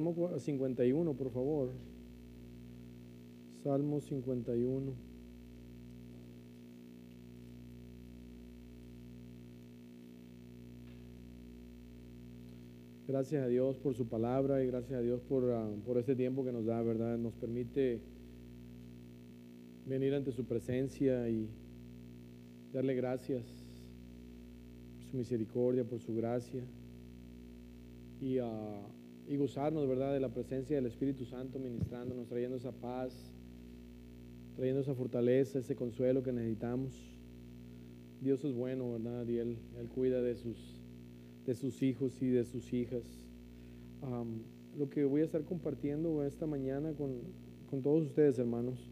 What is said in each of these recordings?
Salmo 51, por favor. Salmo 51. Gracias a Dios por su palabra y gracias a Dios por, ah, por este tiempo que nos da, ¿verdad? Nos permite venir ante su presencia y darle gracias por su misericordia, por su gracia y, ah, y gozarnos, ¿verdad?, de la presencia del Espíritu Santo ministrándonos, trayendo esa paz, trayendo esa fortaleza, ese consuelo que necesitamos. Dios es bueno, ¿verdad? Y Él, cuida de sus, de sus hijos y de sus hijas. Lo que voy a estar compartiendo esta mañana con, con todos ustedes, hermanos,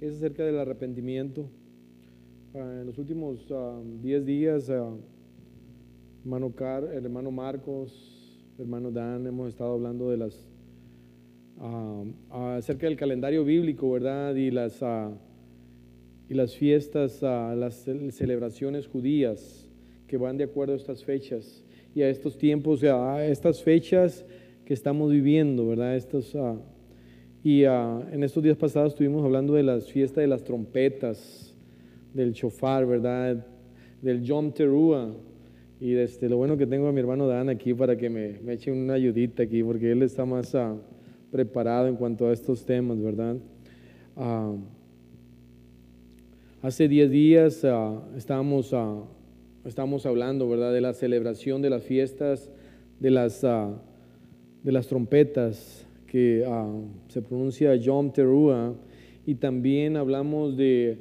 es acerca del arrepentimiento. Ah, en los últimos 10 días, ah, hermano Car, el hermano Marcos, hermano Dan, hemos estado hablando de las ah, ah, acerca del calendario bíblico, ¿verdad? Y las ah, y las fiestas, las ce- celebraciones judías que van de acuerdo a estas fechas y a estos tiempos, a estas fechas que estamos viviendo, ¿verdad? Estos, y en estos días pasados estuvimos hablando de las fiestas de las trompetas, del shofar, ¿verdad? Del Yom Teruah. Y este, lo bueno que tengo a mi hermano Dan aquí para que me, me eche una ayudita aquí, porque él está más ah, preparado en cuanto a estos temas, ¿verdad? Ah, hace 10 días ah, estábamos, estábamos hablando, ¿verdad? De la celebración de las fiestas, de las, de las trompetas, que se pronuncia Yom Teruah, y también hablamos de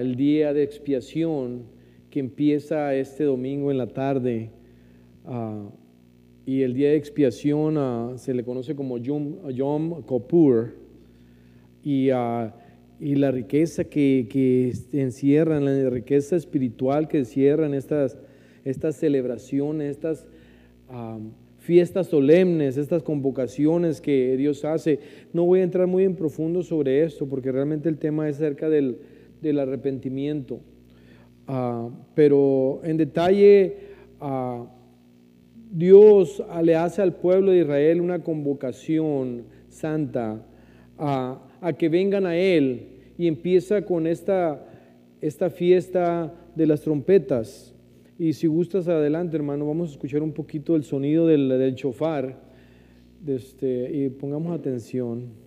el día de expiación que empieza este domingo en la tarde. ah, y el día de expiación ah, se le conoce como Yom, Yom Kippur. Y, ah, la riqueza que, que encierran, la riqueza espiritual que encierran estas, celebraciones, estas fiestas solemnes, estas convocaciones que Dios hace. No voy a entrar muy en profundo sobre esto porque realmente el tema es acerca del arrepentimiento. Ah, pero en detalle, ah, Dios ah, le hace al pueblo de Israel una convocación santa a, que vengan a Él y empieza con esta, esta fiesta de las trompetas. Y si gustas adelante, hermano, vamos a escuchar un poquito el sonido del, del chofar este, y pongamos atención.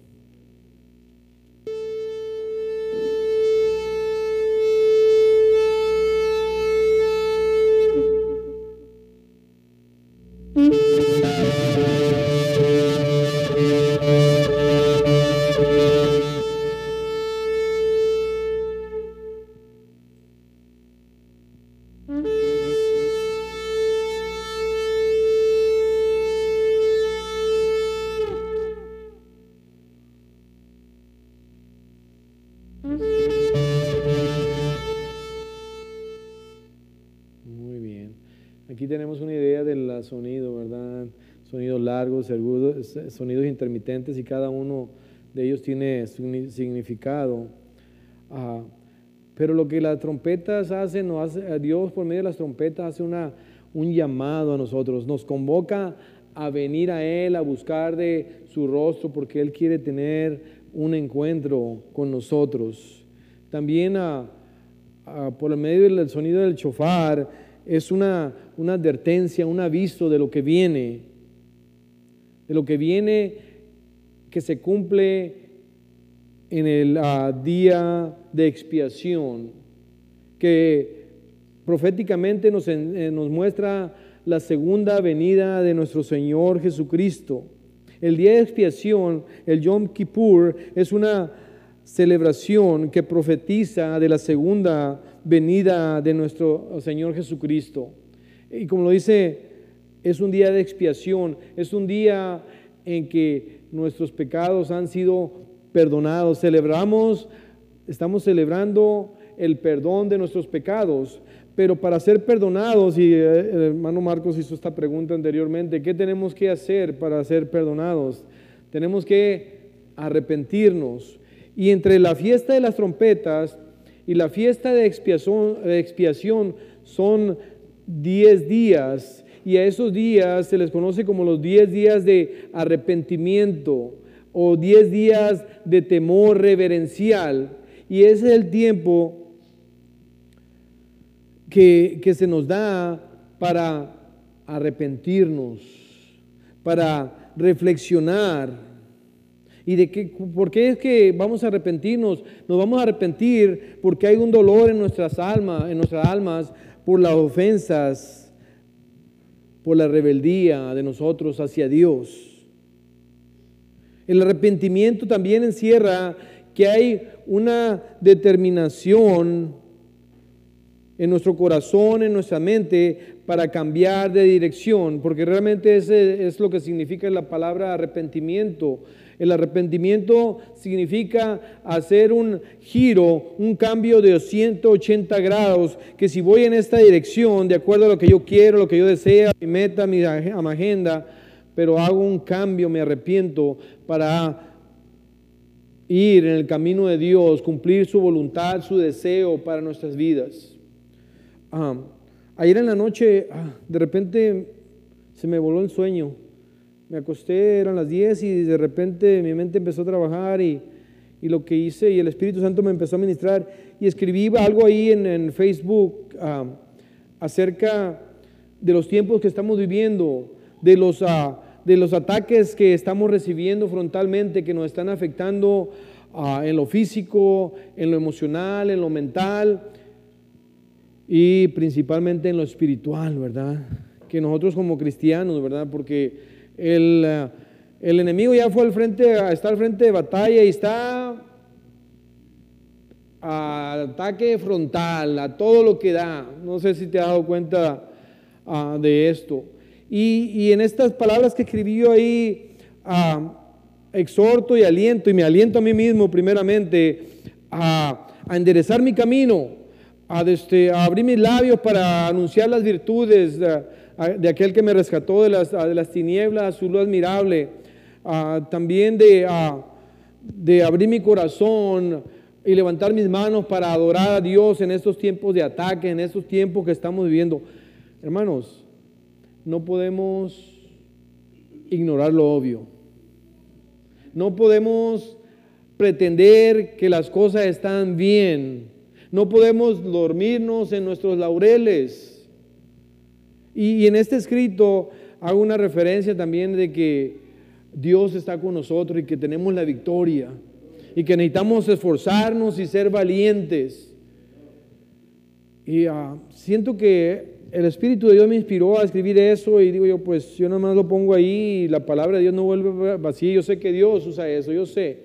Agudos, sonidos intermitentes y cada uno de ellos tiene signi- significado. Pero lo que las trompetas hacen, a Dios por medio de las trompetas hace una, un llamado a nosotros, nos convoca a venir a Él, a buscar de su rostro, porque Él quiere tener un encuentro con nosotros. También a, ah, por medio del sonido del chofar, es una, una advertencia, un aviso de lo que viene, de lo que viene que se cumple en el ah, día de expiación, que proféticamente nos, eh, nos muestra la segunda venida de nuestro Señor Jesucristo. El día de expiación, el Yom Kippur, es una celebración que profetiza de la segunda venida de nuestro Señor Jesucristo. Y como lo dice, es un día de expiación, es un día en que nuestros pecados han sido perdonados. Celebramos, estamos celebrando el perdón de nuestros pecados, pero para ser perdonados, y eh, el hermano Marcos hizo esta pregunta anteriormente, ¿qué tenemos que hacer para ser perdonados? Tenemos que arrepentirnos. Y entre la fiesta de las trompetas y la fiesta de expiación, de expiación son 10 días. Y a esos días se les conoce como los 10 días de arrepentimiento o 10 días de temor reverencial. Y ese es el tiempo que, que se nos da para arrepentirnos, para reflexionar ¿Y de qué, por qué es que vamos a arrepentirnos? Nos vamos a arrepentir porque hay un dolor en nuestras almas, en nuestras almas por las ofensas, por la rebeldía de nosotros hacia Dios. El arrepentimiento también encierra que hay una determinación en nuestro corazón, en nuestra mente, para cambiar de dirección, porque realmente ese es lo que significa la palabra arrepentimiento. El arrepentimiento significa hacer un giro, un cambio de 180 grados, que si voy en esta dirección, de acuerdo a lo que yo quiero, lo que yo deseo, mi meta, mi agenda, pero hago un cambio, me arrepiento para ir en el camino de Dios, cumplir su voluntad, su deseo para nuestras vidas. Ah, ayer en la noche, ah, de repente se me voló el sueño me acosté, eran las 10 y de repente mi mente empezó a trabajar y, lo que hice y el Espíritu Santo me empezó a ministrar y escribí algo ahí en, Facebook ah, acerca de los tiempos que estamos viviendo, de los, ah, de los ataques que estamos recibiendo frontalmente, que nos están afectando ah, en lo físico, en lo emocional, en lo mental y principalmente en lo espiritual, ¿verdad? Que nosotros como cristianos, ¿verdad? Porque eh, el, enemigo ya fue al frente, está al frente de batalla y está a ataque frontal, a todo lo que da. No sé si te has dado cuenta ah, de esto. Y, en estas palabras que escribí yo ahí, ah, exhorto y aliento, y me aliento a mí mismo primeramente a, enderezar mi camino, a, este, a, abrir mis labios para anunciar las virtudes de aquel que me rescató de las, de las tinieblas, su luz admirable, también de, de abrir mi corazón y levantar mis manos para adorar a Dios en estos tiempos de ataque, en estos tiempos que estamos viviendo. Hermanos, no podemos ignorar lo obvio. No podemos pretender que las cosas están bien. No podemos dormirnos en nuestros laureles. Y, en este escrito hago una referencia también de que Dios está con nosotros y que tenemos la victoria y que necesitamos esforzarnos y ser valientes. Y ah, siento que el Espíritu de Dios me inspiró a escribir eso y digo yo, pues yo nada más lo pongo ahí y la palabra de Dios no vuelve vacía. Yo sé que Dios usa eso, yo sé.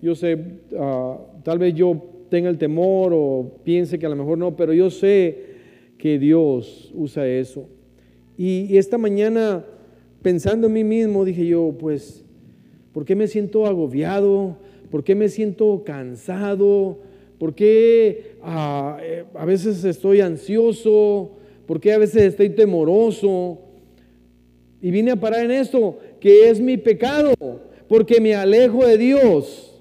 Yo sé, ah, tal vez yo tenga el temor o piense que a lo mejor no, pero yo sé que Dios usa eso. Y, esta mañana, pensando en mí mismo, dije yo, pues, ¿por qué me siento agobiado? ¿Por qué me siento cansado? ¿Por qué ah, eh, a veces estoy ansioso? ¿Por qué a veces estoy temoroso? Y vine a parar en esto, que es mi pecado, porque me alejo de Dios.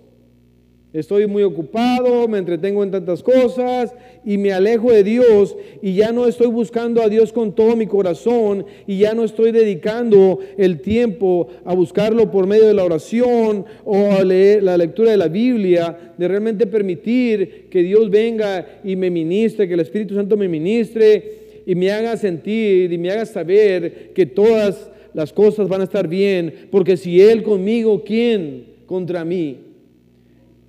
Estoy muy ocupado, me entretengo en tantas cosas y me alejo de Dios y ya no estoy buscando a Dios con todo mi corazón y ya no estoy dedicando el tiempo a buscarlo por medio de la oración o a leer la lectura de la Biblia, de realmente permitir que Dios venga y me ministre, que el Espíritu Santo me ministre y me haga sentir y me haga saber que todas las cosas van a estar bien, porque si Él conmigo, ¿quién contra mí?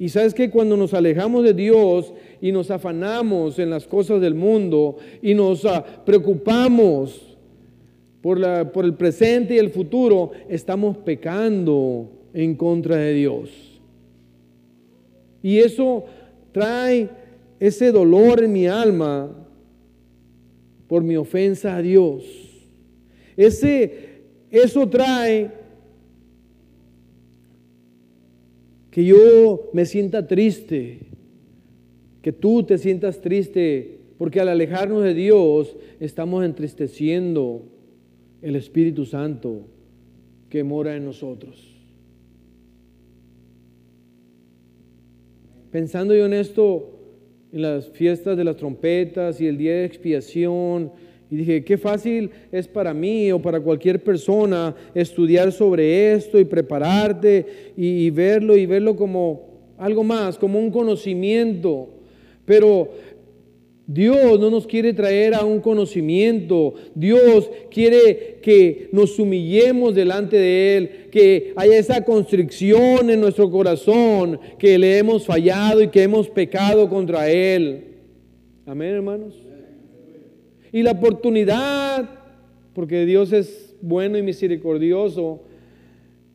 Y sabes que cuando nos alejamos de Dios y nos afanamos en las cosas del mundo y nos ah, preocupamos por, la, por el presente y el futuro, estamos pecando en contra de Dios. Y eso trae ese dolor en mi alma por mi ofensa a Dios. Ese, eso trae que yo me sienta triste, que tú te sientas triste, porque al alejarnos de Dios estamos entristeciendo el Espíritu Santo que mora en nosotros. Pensando yo en esto, en las fiestas de las trompetas y el día de expiación Y dije, qué fácil es para mí o para cualquier persona estudiar sobre esto y prepararte y, verlo y verlo como algo más, como un conocimiento. Pero Dios no nos quiere traer a un conocimiento. Dios quiere que nos humillemos delante de Él, que haya esa constricción en nuestro corazón, que le hemos fallado y que hemos pecado contra Él. Amén, hermanos. Y la oportunidad, porque Dios es bueno y misericordioso,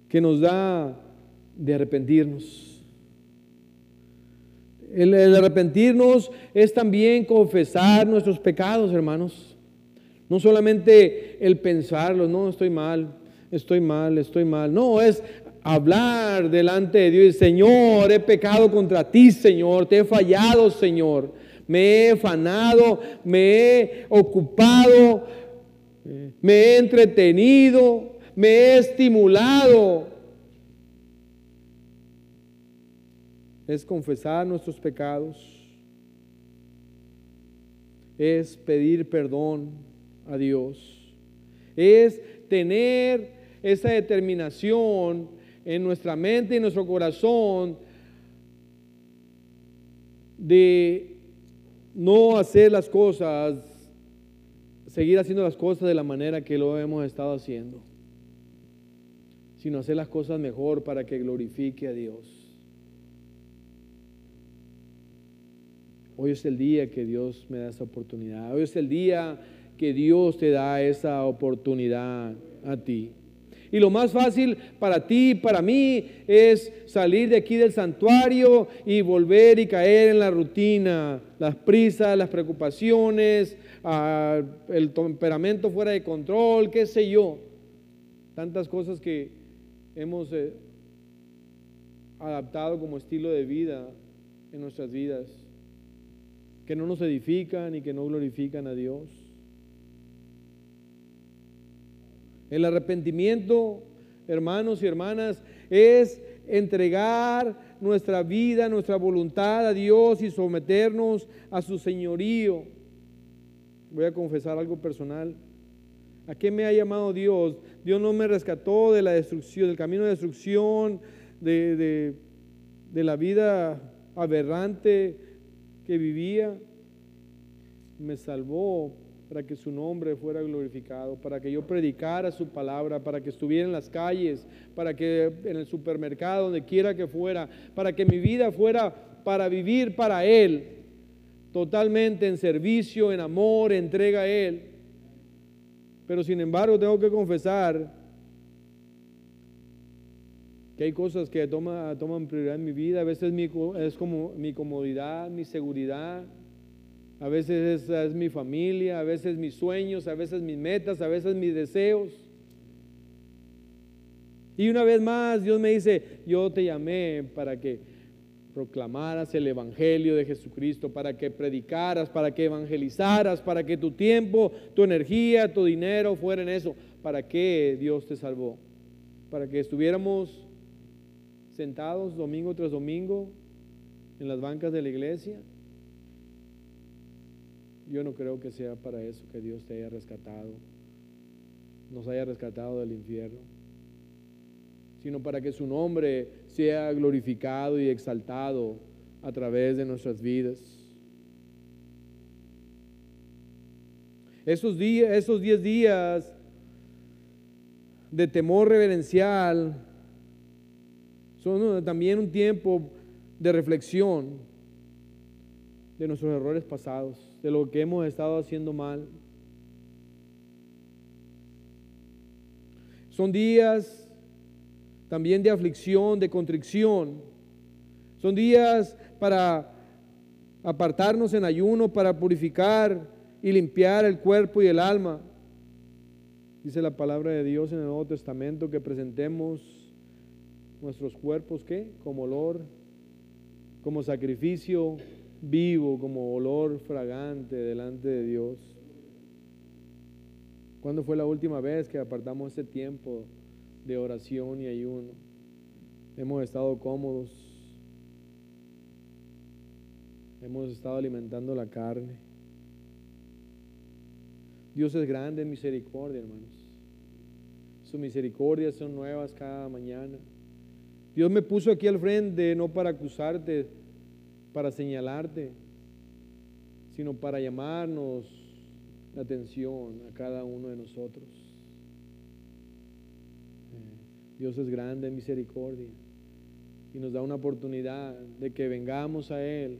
que nos da de arrepentirnos. El, arrepentirnos es también confesar nuestros pecados, hermanos. No solamente el pensarlo, no, estoy mal, estoy mal, estoy mal. No, es hablar delante de Dios. Señor, he pecado contra ti, Señor, te he fallado, Señor me he afanado, me he ocupado, me he entretenido, me he estimulado. Es confesar nuestros pecados, es pedir perdón a Dios, es tener esa determinación en nuestra mente y en nuestro corazón de no hacer las cosas, seguir haciendo las cosas de la manera que lo hemos estado haciendo, sino hacer las cosas mejor para que glorifique a Dios. Hoy es el día que Dios me da esa oportunidad. Hoy es el día que Dios te da esa oportunidad a ti. Y lo más fácil para ti, para mí, es salir de aquí del santuario y volver y caer en la rutina, las prisas, las preocupaciones, el temperamento fuera de control, qué sé yo. Tantas cosas que hemos eh, adaptado como estilo de vida en nuestras vidas, que no nos edifican y que no glorifican a Dios. El arrepentimiento, hermanos y hermanas, es entregar nuestra vida, nuestra voluntad a Dios y someternos a su señorío. Voy a confesar algo personal. ¿A qué me ha llamado Dios? Dios no me rescató de la destrucción, del camino de destrucción, de, de la vida aberrante que vivía. Me salvó para que su nombre fuera glorificado, para que yo predicara su palabra, para que estuviera en las calles, para que en el supermercado, donde quiera que fuera, para que mi vida fuera para vivir para Él, totalmente en servicio, en amor, entrega a Él. Pero sin embargo tengo que confesar que hay cosas que toman prioridad en mi vida, a veces es como mi comodidad, mi seguridad, a veces es, mi familia, a veces mis sueños, a veces mis metas, a veces mis deseos. Y una vez más Dios me dice, yo te llamé para que proclamaras el Evangelio de Jesucristo, para que predicaras, para que evangelizaras, para que tu tiempo, tu energía, tu dinero fuera en eso. ¿Para qué Dios te salvó? Para que estuviéramos sentados domingo tras domingo en las bancas de la iglesia yo no creo que sea para eso que Dios te haya rescatado, nos haya rescatado del infierno, sino para que su nombre sea glorificado y exaltado a través de nuestras vidas. Esos días, esos diez días de temor reverencial son también un tiempo de reflexión de nuestros errores pasados de lo que hemos estado haciendo mal. Son días también de aflicción, de contrición. Son días para apartarnos en ayuno, para purificar y limpiar el cuerpo y el alma. Dice la palabra de Dios en el Nuevo Testamento que presentemos nuestros cuerpos, ¿qué? Como olor, como sacrificio vivo, como olor fragante delante de Dios. ¿Cuándo fue la última vez que apartamos ese tiempo de oración y ayuno? Hemos estado cómodos, hemos estado alimentando la carne. Dios es grande en misericordia, hermanos. Sus misericordias son nuevas cada mañana. Dios me puso aquí al frente no para acusarte, para señalarte, sino para llamarnos la atención a cada uno de nosotros. Eh, Dios es grande en misericordia y nos da una oportunidad de que vengamos a Él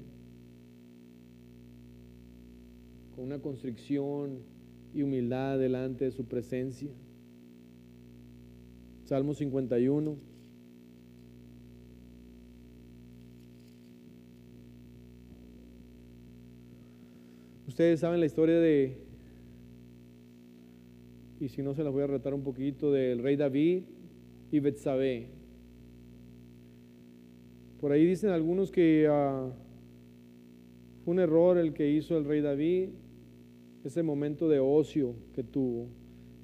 con una constricción y humildad delante de su presencia. Salmo 51. Ustedes saben la historia de, y si no se las voy a retar un poquito, del rey David y Betsabé. Por ahí dicen algunos que uh, fue un error el que hizo el rey David, ese momento de ocio que tuvo.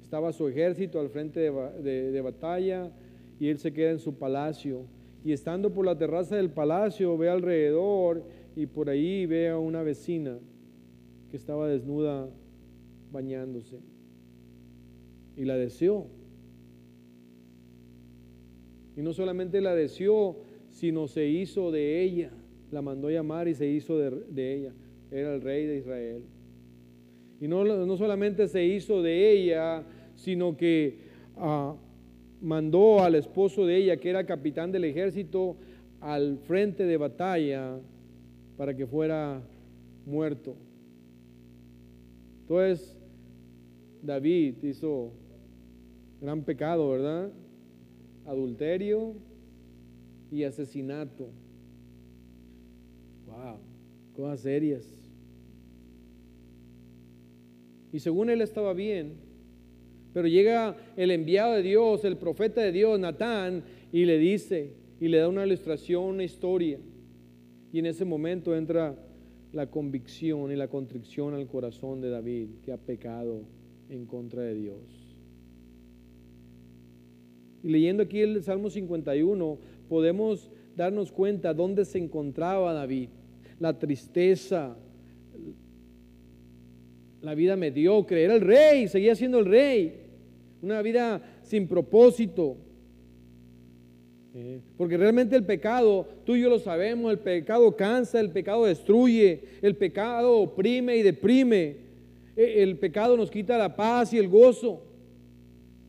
Estaba su ejército al frente de, de batalla y él se queda en su palacio. Y estando por la terraza del palacio, ve alrededor y por ahí ve a una vecina estaba desnuda bañándose. Y la deseó. Y no solamente la deseó, sino se hizo de ella. La mandó llamar y se hizo de, ella. Era el rey de Israel. Y no, no, solamente se hizo de ella, sino que ah, mandó al esposo de ella, que era capitán del ejército, al frente de batalla para que fuera muerto. Entonces, David hizo gran pecado, ¿verdad? Adulterio y asesinato. Wow, cosas serias. Y según él estaba bien, pero llega el enviado de Dios, el profeta de Dios, Natán, y le dice, y le da una ilustración, una historia. Y en ese momento entra la convicción y la contrición al corazón de David que ha pecado en contra de Dios. Y leyendo aquí el Salmo 51, podemos darnos cuenta dónde se encontraba David. La tristeza, la vida mediocre. Era el rey, seguía siendo el rey. Una vida sin propósito, porque realmente el pecado, tú y yo lo sabemos, el pecado cansa, el pecado destruye, el pecado oprime y deprime. E, el pecado nos quita la paz y el gozo.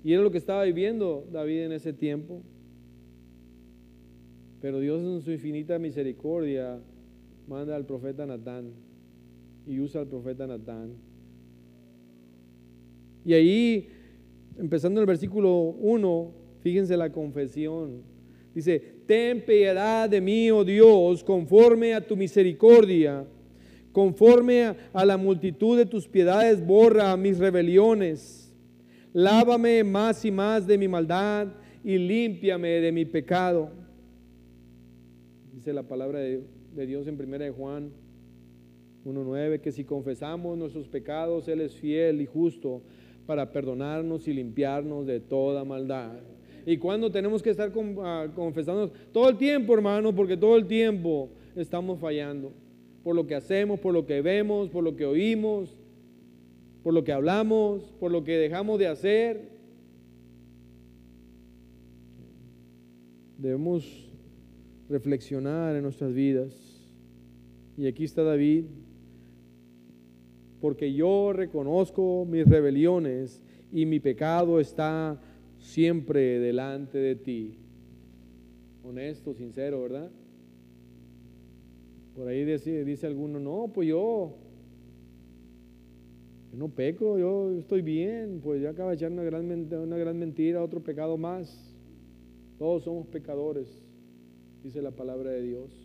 Y era lo que estaba viviendo David en ese tiempo. Pero Dios en su infinita misericordia manda al profeta Natán y usa al profeta Natán. Y ahí, empezando en el versículo 1, fíjense la confesión Dice, ten piedad de mí, oh Dios, conforme a tu misericordia, conforme a, la multitud de tus piedades, borra mis rebeliones. Lávame más y más de mi maldad y límpiame de mi pecado. Dice la palabra de, de Dios en 1 de Juan 1.9, que si confesamos nuestros pecados, Él es fiel y justo para perdonarnos y limpiarnos de toda maldad y cuando tenemos que estar ah, confesando todo el tiempo, hermano, porque todo el tiempo estamos fallando por lo que hacemos, por lo que vemos, por lo que oímos, por lo que hablamos, por lo que dejamos de hacer. Debemos reflexionar en nuestras vidas. Y aquí está David, porque yo reconozco mis rebeliones y mi pecado está siempre delante de ti. Honesto, sincero, ¿verdad? Por ahí dice, dice alguno, no, pues yo, no peco, yo estoy bien, pues ya acaba de echar una gran, una gran mentira, otro pecado más. Todos somos pecadores, dice la palabra de Dios.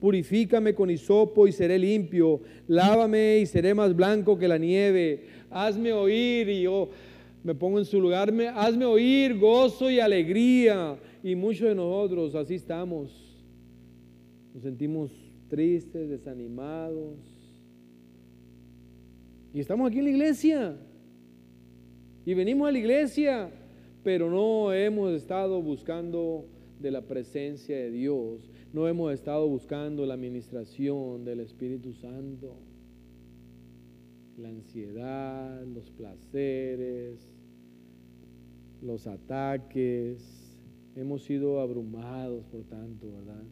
Purifícame con hisopo y seré limpio. Lávame y seré más blanco que la nieve. Hazme oír y yo me pongo en su lugar, me, hazme oír gozo y alegría. Y muchos de nosotros así estamos. Nos sentimos tristes, desanimados. Y estamos aquí en la iglesia. Y venimos a la iglesia, pero no hemos estado buscando de la presencia de Dios. No hemos estado buscando la administración del Espíritu Santo. La ansiedad, los placeres, los ataques. Hemos sido abrumados por tanto, ¿verdad?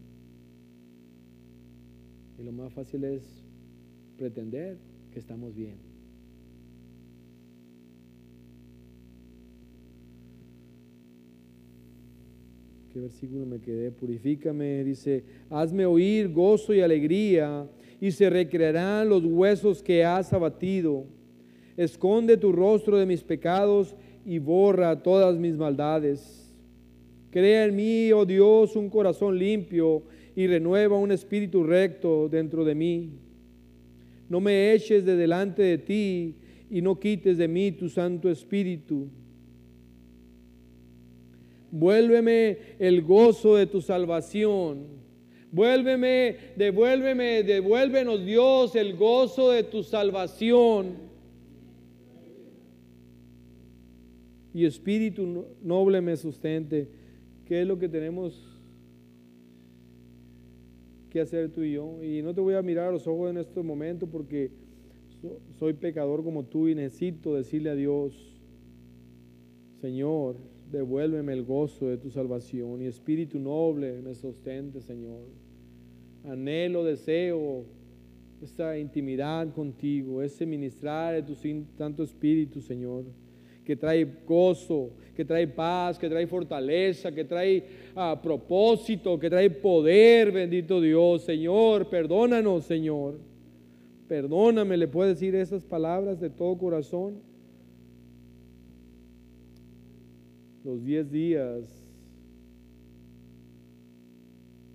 Y lo más fácil es pretender que estamos bien. ¿Qué versículo me quedé? Purifícame, dice, hazme oír gozo y alegría, y se recrearán los huesos que has abatido. Esconde tu rostro de mis pecados y borra todas mis maldades. Crea en mí, oh Dios, un corazón limpio y renueva un espíritu recto dentro de mí. No me eches de delante de ti y no quites de mí tu Santo Espíritu. Vuélveme el gozo de tu salvación. Vuélveme, devuélveme, devuélvenos Dios el gozo de tu salvación. Y espíritu noble me sustente. ¿Qué es lo que tenemos hacer tú y yo. Y no te voy a mirar a los ojos en este momento porque soy pecador como tú y necesito decirle a Dios, Señor, devuélveme el gozo de tu salvación y espíritu noble me sostente, Señor. Anhelo, deseo esta intimidad contigo, ese ministrar de tu santo espíritu, Señor que trae gozo, que trae paz, que trae fortaleza, que trae ah, propósito, que trae poder, bendito Dios. Señor, perdónanos, Señor. Perdóname, le puedo decir esas palabras de todo corazón. Los diez días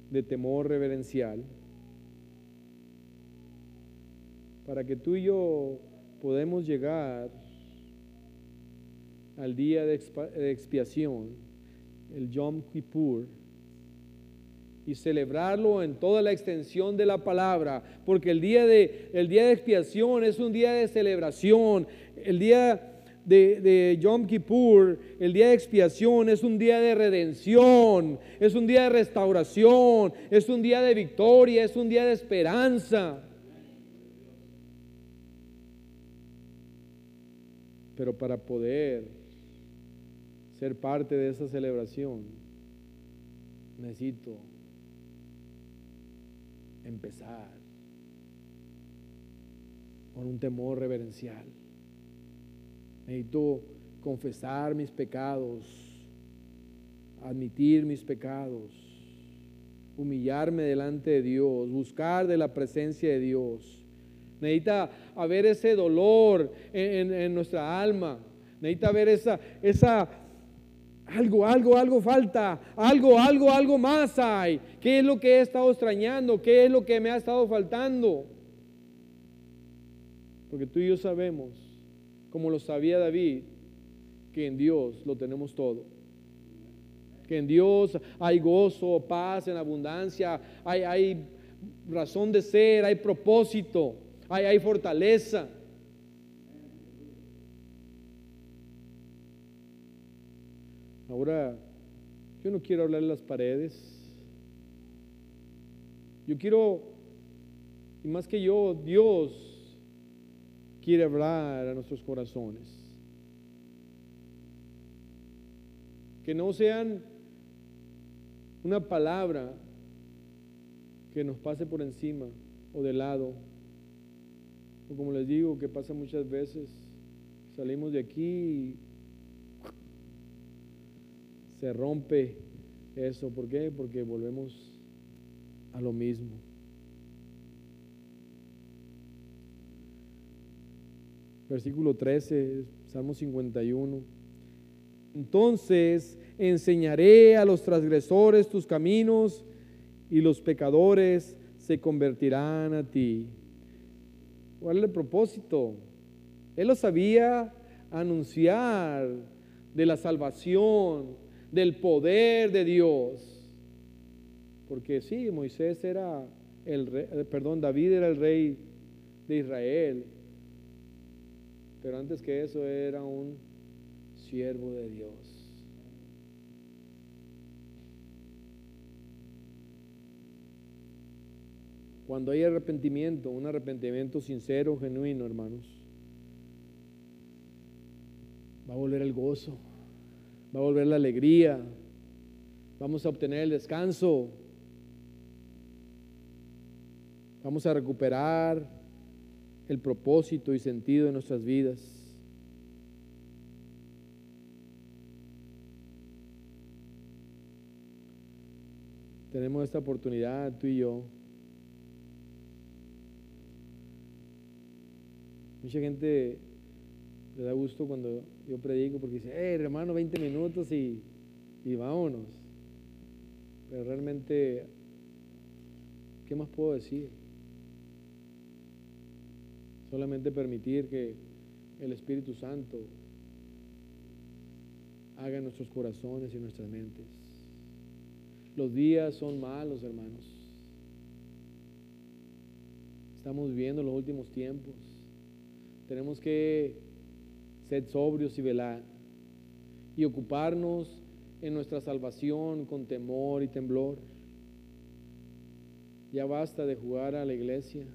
de temor reverencial para que tú y yo podemos llegar al día de expiación, el Yom Kippur, y celebrarlo en toda la extensión de la palabra, porque el día de, el día de expiación es un día de celebración, el día de, Yom Kippur, el día de expiación, es un día de redención, es un día de restauración, es un día de victoria, es un día de esperanza. Pero para poder ser parte de esa celebración, necesito empezar con un temor reverencial. Necesito confesar mis pecados, admitir mis pecados, humillarme delante de Dios, buscar de la presencia de Dios. Necesita haber ese dolor en, en nuestra alma. Necesita haber esa, esa algo, algo, algo falta, algo, algo, algo más hay. ¿Qué es lo que he estado extrañando? ¿Qué es lo que me ha estado faltando? Porque tú y yo sabemos, como lo sabía David, que en Dios lo tenemos todo. Que en Dios hay gozo, paz, en abundancia, hay, razón de ser, hay propósito, hay, hay fortaleza. Ahora, yo no quiero hablar de las paredes. Yo quiero, y más que yo, Dios quiere hablar a nuestros corazones. Que no sean una palabra que nos pase por encima o de lado. O como les digo, que pasa muchas veces, salimos de aquí se rompe eso. ¿Por qué? Porque volvemos a lo mismo. Versículo 13, Salmo 51. Entonces enseñaré a los transgresores tus caminos y los pecadores se convertirán a ti. ¿Cuál es el propósito? Él lo sabía anunciar de la salvación, del poder de Dios. Porque sí, Moisés era el rey, eh, perdón, David era el rey de Israel. Pero antes que eso era un siervo de Dios. Cuando hay arrepentimiento, un arrepentimiento sincero, genuino, hermanos, va a volver el gozo, va a volver la alegría, vamos a obtener el descanso, vamos a recuperar el propósito y sentido de nuestras vidas. Tenemos esta oportunidad, tú y yo, Mucha gente le da gusto cuando yo predico porque dice, hey hermano, 20 minutos y, y vámonos. Pero realmente, ¿qué más puedo decir? Solamente permitir que el Espíritu Santo haga en nuestros corazones y nuestras mentes. Los días son malos, hermanos. Estamos viviendo los últimos tiempos. Tenemos que ser sobrios y velar y ocuparnos en nuestra salvación con temor y temblor. Ya basta de jugar a la iglesia,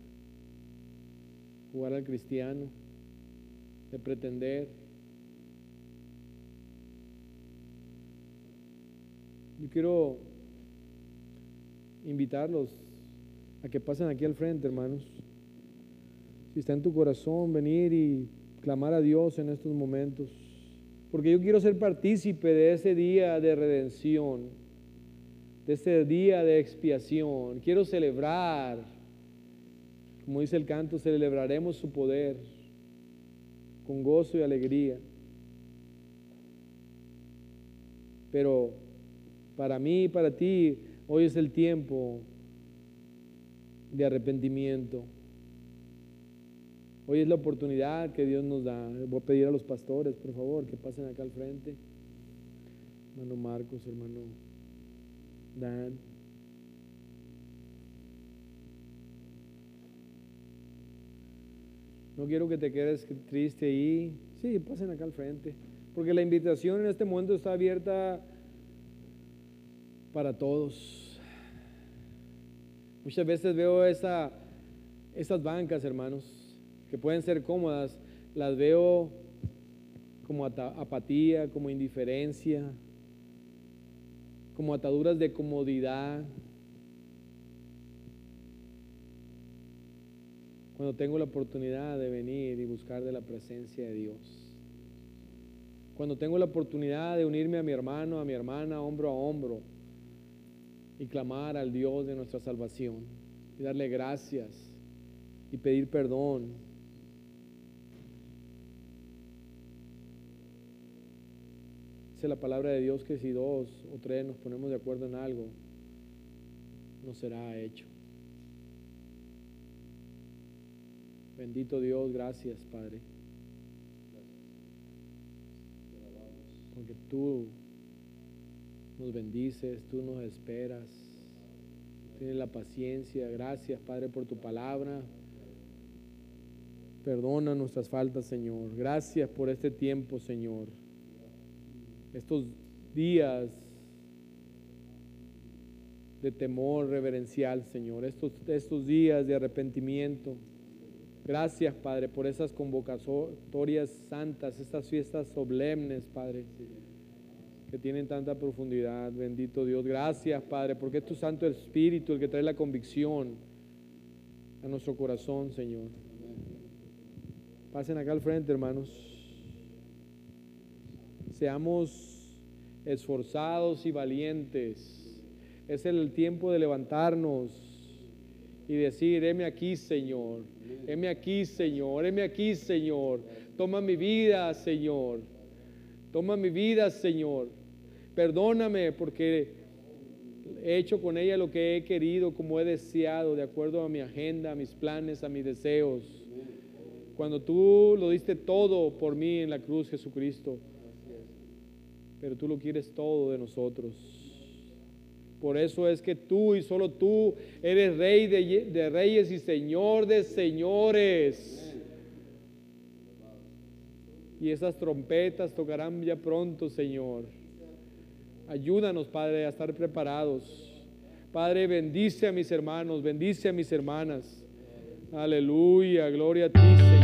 jugar al cristiano, de pretender. Yo quiero invitarlos a que pasen aquí al frente, hermanos si está en tu corazón, venir y clamar a Dios en estos momentos. Porque yo quiero ser partícipe de ese día de redención, de ese día de expiación. Quiero celebrar, como dice el canto, celebraremos su poder con gozo y alegría. Pero para mí y para ti, hoy es el tiempo de arrepentimiento. Hoy es la oportunidad que Dios nos da. Voy a pedir a los pastores, por favor, que pasen acá al frente. Hermano Marcos, hermano Dan. No quiero que te quedes triste ahí. Sí, pasen acá al frente. Porque la invitación en este momento está abierta para todos. Muchas veces veo esa, esas bancas, hermanos que pueden ser cómodas, las veo como apatía, como indiferencia, como ataduras de comodidad. Cuando tengo la oportunidad de venir y buscar de la presencia de Dios. Cuando tengo la oportunidad de unirme a mi hermano, a mi hermana, hombro a hombro, y clamar al Dios de nuestra salvación, y darle gracias, y pedir perdón, Dice la palabra de Dios que si dos o tres nos ponemos de acuerdo en algo, no será hecho. Bendito Dios, gracias Padre. Porque tú nos bendices, tú nos esperas, tienes la paciencia. Gracias Padre por tu palabra. Perdona nuestras faltas, Señor. Gracias por este tiempo, Señor estos días de temor reverencial, Señor, estos, estos días de arrepentimiento. Gracias, Padre, por esas convocatorias santas, estas fiestas solemnes, Padre, que tienen tanta profundidad. Bendito Dios. Gracias, Padre, porque es tu Santo Espíritu el que trae la convicción a nuestro corazón, Señor. Pasen acá al frente, hermanos seamos esforzados y valientes. Es el tiempo de levantarnos y decir, heme aquí, Señor, heme aquí, Señor, heme aquí, Señor. Toma mi vida, Señor. Toma mi vida, Señor. Perdóname porque he hecho con ella lo que he querido, como he deseado, de acuerdo a mi agenda, a mis planes, a mis deseos. Cuando tú lo diste todo por mí en la cruz, Jesucristo. Pero tú lo quieres todo de nosotros. Por eso es que tú y solo tú eres rey de, de reyes y señor de señores. Y esas trompetas tocarán ya pronto, Señor. Ayúdanos, Padre, a estar preparados. Padre, bendice a mis hermanos, bendice a mis hermanas. Aleluya, gloria a ti, Señor.